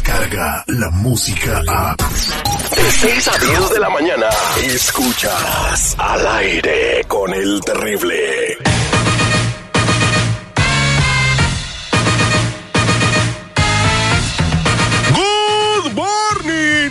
llega la música a... De 6 a 10 de la mañana, escuchas al aire con el terrible. Good morning.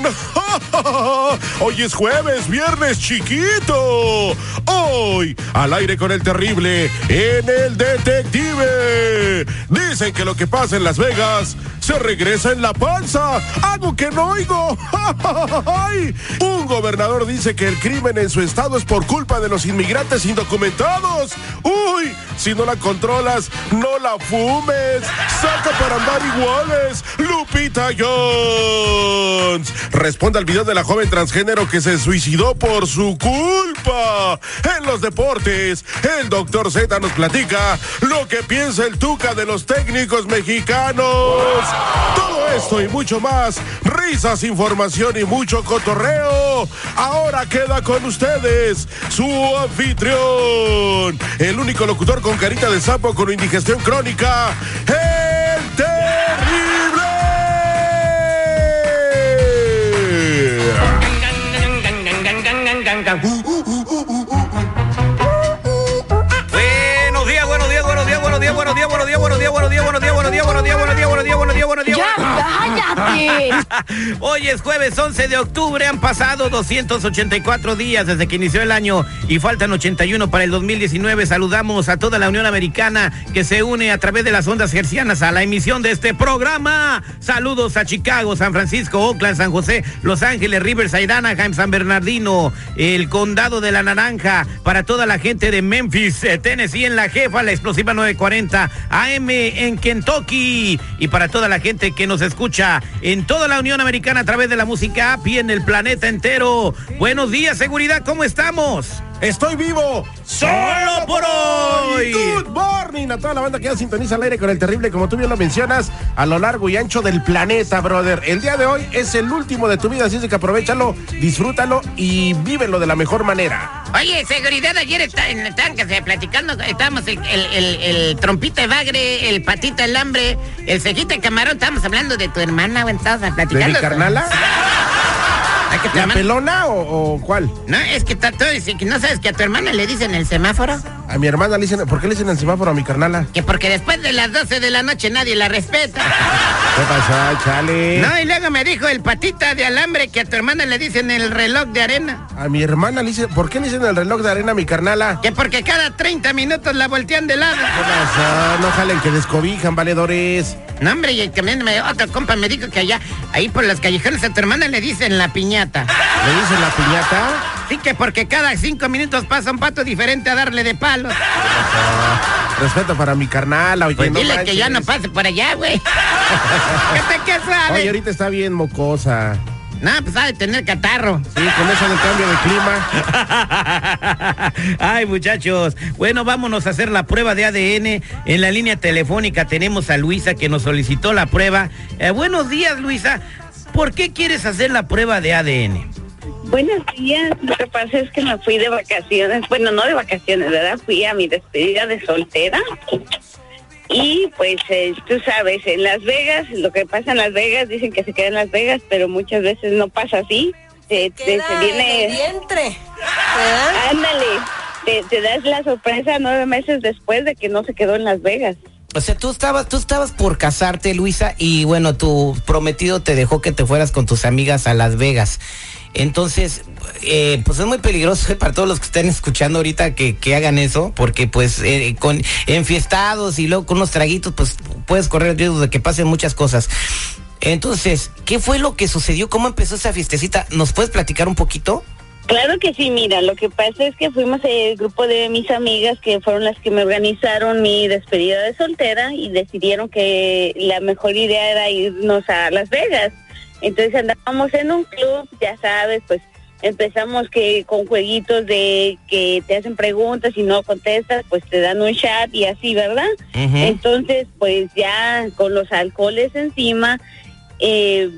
Hoy es jueves, viernes chiquito. Hoy, al aire con el terrible, en el detective. Dicen que lo que pasa en Las Vegas se regresa en la panza. Algo que no oigo. Un gobernador dice que el crimen en su estado es por culpa de los inmigrantes indocumentados. Uy, si no la controlas, no la fumes. Saca para andar iguales. Lupita Jones. Responde al video de la joven transgénero que se suicidó por su culpa. En los deportes, el doctor Z nos platica lo que piensa el Tuca de los técnicos mexicanos. Y mucho más, risas, información y mucho cotorreo. Ahora queda con ustedes su anfitrión, el único locutor con carita de sapo con indigestión crónica, el Buenos buenos días, buenos días, buenos días, buenos días, buenos días, buenos días. ¡Ya cállate! Hoy es jueves 11 de octubre, han pasado 284 días desde que inició el año y faltan 81 para el 2019. Saludamos a toda la Unión Americana que se une a través de las ondas gercianas a la emisión de este programa. Saludos a Chicago, San Francisco, Oakland, San José, Los Ángeles, Riverside, Anaheim, San Bernardino, el condado de la Naranja, para toda la gente de Memphis, eh, Tennessee, en la jefa, la explosiva 940, AM en Kentucky y para toda la gente que nos escucha en toda la Unión Americana a través de la música app y en el planeta entero. Buenos días, seguridad, ¿cómo estamos? Estoy vivo. Solo por hoy. Good morning a toda la banda que ya sintoniza al aire con el terrible, como tú bien lo mencionas, a lo largo y ancho del planeta, brother. El día de hoy es el último de tu vida, así es que aprovechalo, disfrútalo y vívelo de la mejor manera. Oye, seguridad, ayer está, en estaban que se platicando, estábamos el, el, el, el trompita de bagre, el patita el hambre, el cejita de camarón, estábamos hablando de tu hermana, estábamos ¿De platicando. mi carnala? Ay, que ¿La hermana- pelona o, o cuál? No, es que está todo, dice que no sabes que a tu hermana le dicen el semáforo. A mi hermana le dicen, ¿por qué le dicen el semáforo a mi carnala? Que porque después de las 12 de la noche nadie la respeta. ¿Qué pasó, chale? No, y luego me dijo el patita de alambre que a tu hermana le dicen el reloj de arena. A mi hermana le dicen, ¿por qué le dicen el reloj de arena a mi carnala? Que porque cada 30 minutos la voltean de lado. ¿Qué pasó? No jalen que descobijan, valedores. No, hombre, y también me, otro compa me dijo que allá, ahí por las callejones a tu hermana le dicen la piñata. ¿Le dicen la piñata? Sí, que porque cada cinco minutos pasa un pato diferente a darle de palos. Respeto para mi carnala, oye, Pues no dile que ya no pase por allá, güey. ¿Qué te qué Oye, sabe? ahorita está bien mocosa. No, pues ha de tener catarro. Sí, con eso del cambio de clima. Ay, muchachos. Bueno, vámonos a hacer la prueba de ADN. En la línea telefónica tenemos a Luisa que nos solicitó la prueba. Eh, buenos días, Luisa. ¿Por qué quieres hacer la prueba de ADN? Buenos días, lo que pasa es que me fui de vacaciones, bueno, no de vacaciones, ¿verdad? Fui a mi despedida de soltera y pues eh, tú sabes, en Las Vegas, lo que pasa en Las Vegas, dicen que se queda en Las Vegas, pero muchas veces no pasa así. Te, te- Queda se en el viene, vientre. ándale, te, te das la sorpresa nueve meses después de que no se quedó en Las Vegas. O sea, tú estabas, tú estabas por casarte, Luisa, y bueno, tu prometido te dejó que te fueras con tus amigas a Las Vegas. Entonces, eh, pues es muy peligroso para todos los que estén escuchando ahorita que, que hagan eso, porque pues eh, con enfiestados y luego con unos traguitos, pues puedes correr el riesgo de que pasen muchas cosas. Entonces, ¿qué fue lo que sucedió? ¿Cómo empezó esa fiestecita? ¿Nos puedes platicar un poquito? Claro que sí, mira, lo que pasa es que fuimos el grupo de mis amigas que fueron las que me organizaron mi despedida de soltera y decidieron que la mejor idea era irnos a Las Vegas. Entonces andábamos en un club, ya sabes, pues empezamos que con jueguitos de que te hacen preguntas y no contestas, pues te dan un chat y así, ¿verdad? Entonces, pues ya con los alcoholes encima, eh,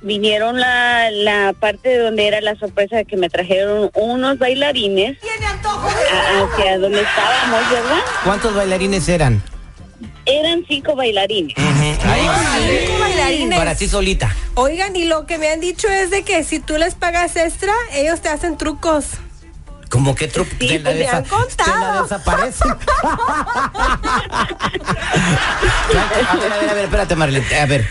vinieron la, la parte donde era la sorpresa de que me trajeron unos bailarines Tiene antojo de a- hacia donde estábamos, ¿verdad? ¿Cuántos bailarines eran? Eran cinco bailarines. Ahí- Cinco Para ti solita. Oigan, y lo que me han dicho es de que si tú les pagas extra, ellos te hacen trucos. Como que truco Sí, te, la pues desa- la desaparecen. a ver, a ver, a ver, espérate, Marlene. A ver,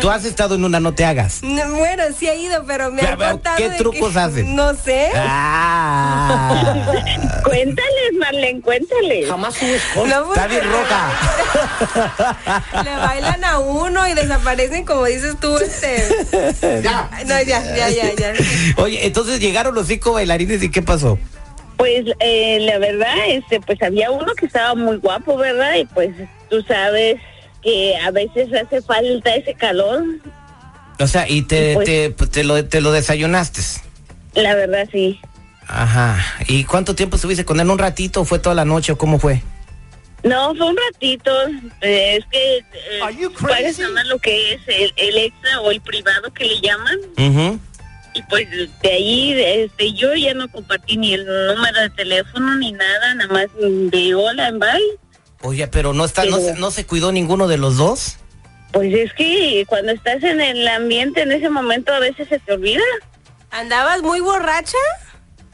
tú has estado en una no te hagas. No, Bueno, sí he ido, pero me han contado ¿qué de trucos que- haces? No sé. Ah, Cuéntales, Marlene, cuéntales. No, pues, está bien roja. Le bailan a uno y desaparecen como dices tú, este. Ya. No, ya, ya, ya, ya. Oye, entonces llegaron los cinco bailarines y ¿qué pasó? Pues eh, la verdad, este, pues había uno que estaba muy guapo, ¿verdad? Y pues tú sabes que a veces hace falta ese calor. O sea, y te, Pues- te, te lo, te lo desayunaste. La verdad, sí. Ajá. ¿Y cuánto tiempo estuviste con él? ¿Un ratito? o ¿Fue toda la noche o cómo fue? No, fue un ratito. eh, es que eh, lo que es el, el extra o el privado que le llaman. Ujú. Y pues de ahí, este, yo ya no compartí ni el número de teléfono ni nada, nada más de hola en bye. Oye, pero no está, no, Pero- se, no se cuidó ninguno de los dos. Pues es que cuando estás en el ambiente en ese momento a veces se te olvida. ¿Andabas muy borracha?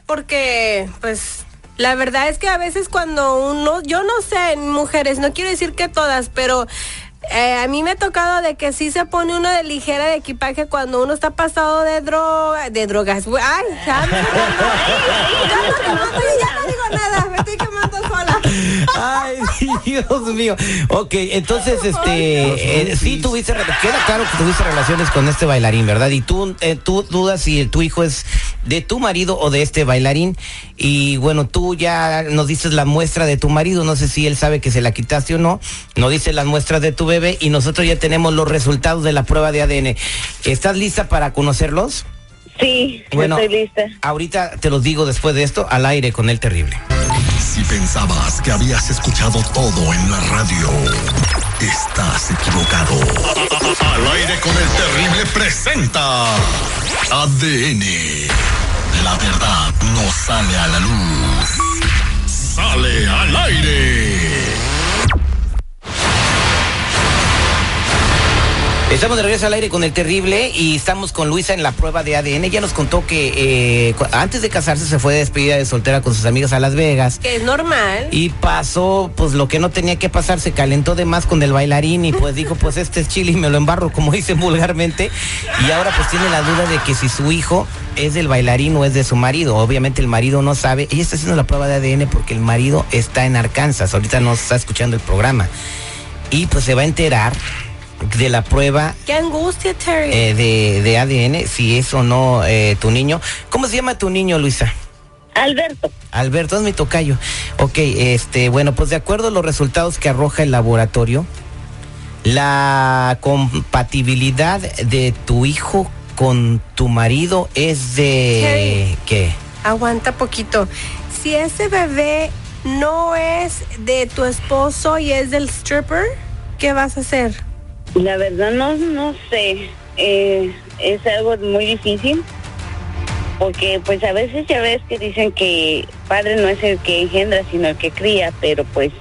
Porque, pues, la verdad es que a veces cuando uno, yo no sé, mujeres, no quiero decir que todas, pero eh, a mí me ha tocado de que sí se pone uno de ligera de equipaje cuando uno está pasado de droga, de drogas. Ay, ya me no no nada, me estoy quemando sola. Ay, Dios mío. Ok, entonces, este, eh, sí tuviste, queda claro que tuviste relaciones con este bailarín, ¿verdad? Y tú, eh, tú dudas si tu hijo es de tu marido o de este bailarín. Y bueno, tú ya nos dices la muestra de tu marido, no sé si él sabe que se la quitaste o no. Nos dices las muestras de tu bebé y nosotros ya tenemos los resultados de la prueba de ADN. ¿Estás lista para conocerlos? Sí, yo Bueno, estoy lista. ahorita te los digo después de esto al aire con el terrible. Si pensabas que habías escuchado todo en la radio, estás equivocado. Al aire con el terrible presenta ADN. La verdad no sale a la luz. Sale al aire. Estamos de regreso al aire con el terrible y estamos con Luisa en la prueba de ADN. Ella nos contó que eh, antes de casarse se fue de despedida de soltera con sus amigas a Las Vegas. Que es normal. Y pasó, pues lo que no tenía que pasar, se calentó de más con el bailarín y pues dijo, pues este es chile y me lo embarro, como dicen vulgarmente. Y ahora pues tiene la duda de que si su hijo es del bailarín o es de su marido. Obviamente el marido no sabe. Ella está haciendo la prueba de ADN porque el marido está en Arkansas. Ahorita no está escuchando el programa. Y pues se va a enterar de la prueba Qué angustia, Terry. eh, de, de ADN, si es o no eh, tu niño. ¿Cómo se llama tu niño, Luisa? Alberto, Alberto, es mi tocayo. Ok, este, bueno, pues de acuerdo a los resultados que arroja el laboratorio, la compatibilidad de tu hijo con tu marido es de... ¿Qué? Aguanta poquito. Si ese bebé no es de tu esposo y es del stripper, ¿qué vas a hacer? La verdad no, no sé. Eh, es algo muy difícil. Porque pues a veces ya ves que dicen que padre no es el que engendra, sino el que cría, pero pues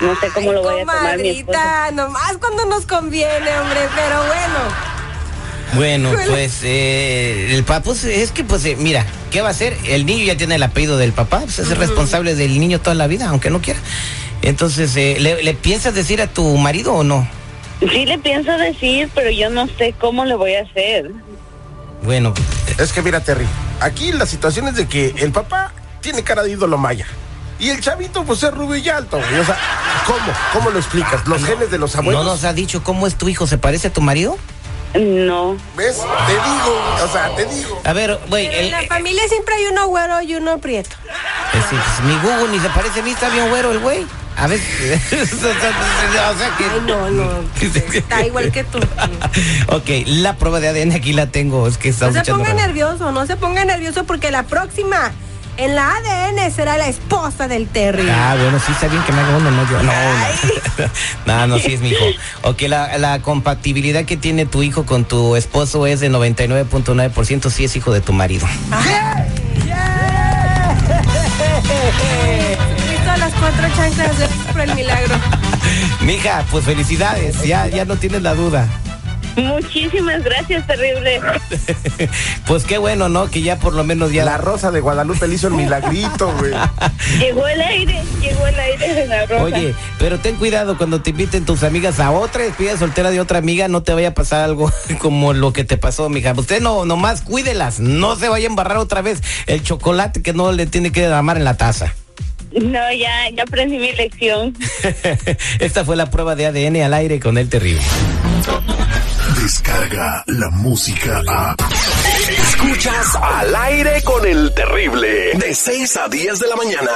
no sé cómo Ay, lo voy a tomar mi comadrita, nomás cuando nos conviene, hombre, pero bueno. Bueno, pues eh, el papá, pues, es que pues eh, mira, ¿qué va a hacer? El niño ya tiene el apellido del papá, pues es el responsable del niño toda la vida, aunque no quiera. Entonces, eh, ¿le, le piensas decir a tu marido o no? Sí le pienso decir, pero yo no sé cómo le voy a hacer. Bueno, Es que mira, Terry, aquí la situación es de que el papá tiene cara de ídolo maya. Y el chavito, pues es rubio y alto, güey. O sea, ¿cómo? ¿Cómo lo explicas? ¿Los genes de los no abuelos? nos ha dicho cómo es tu hijo, ¿se parece a tu marido? No. ¿Ves? Te digo, o sea, te digo. A ver, güey, en la familia siempre hay uno güero y uno prieto. eh, sí, pues, mi Google ni se parece a mí, está bien güero el güey. A ver, o sea que... Ay, no, no. Está igual que tú. ok, la prueba de ADN aquí la tengo, es que está No se ponga raro. nervioso, no se ponga nervioso porque la próxima en la ADN será la esposa del Terry. Ah, bueno, sí está bien que me haga uno, no yo. No, no. no, no, sí es mi hijo. Ok, la, la compatibilidad que tiene tu hijo con tu esposo es de 99.9%, sí es hijo de tu marido. Cuatro chanclas gracias por el milagro. Mija, pues felicidades, ya, ya no tienes la duda. Muchísimas gracias, terrible. Pues qué bueno, ¿no? Que ya por lo menos ya... La rosa de Guadalupe le hizo el milagrito, güey. Llegó el aire, llegó el aire de la rosa. Oye, pero ten cuidado cuando te inviten tus amigas a otra despedida soltera de otra amiga, no te vaya a pasar algo como lo que te pasó, mija. Usted no, nomás cuídelas, no se vaya a embarrar otra vez el chocolate que no le tiene que derramar en la taza. No, ya, ya aprendí mi lección. Esta fue la prueba de ADN al aire con el terrible. Descarga la música a. Escuchas al aire con el terrible. De 6 a 10 de la mañana.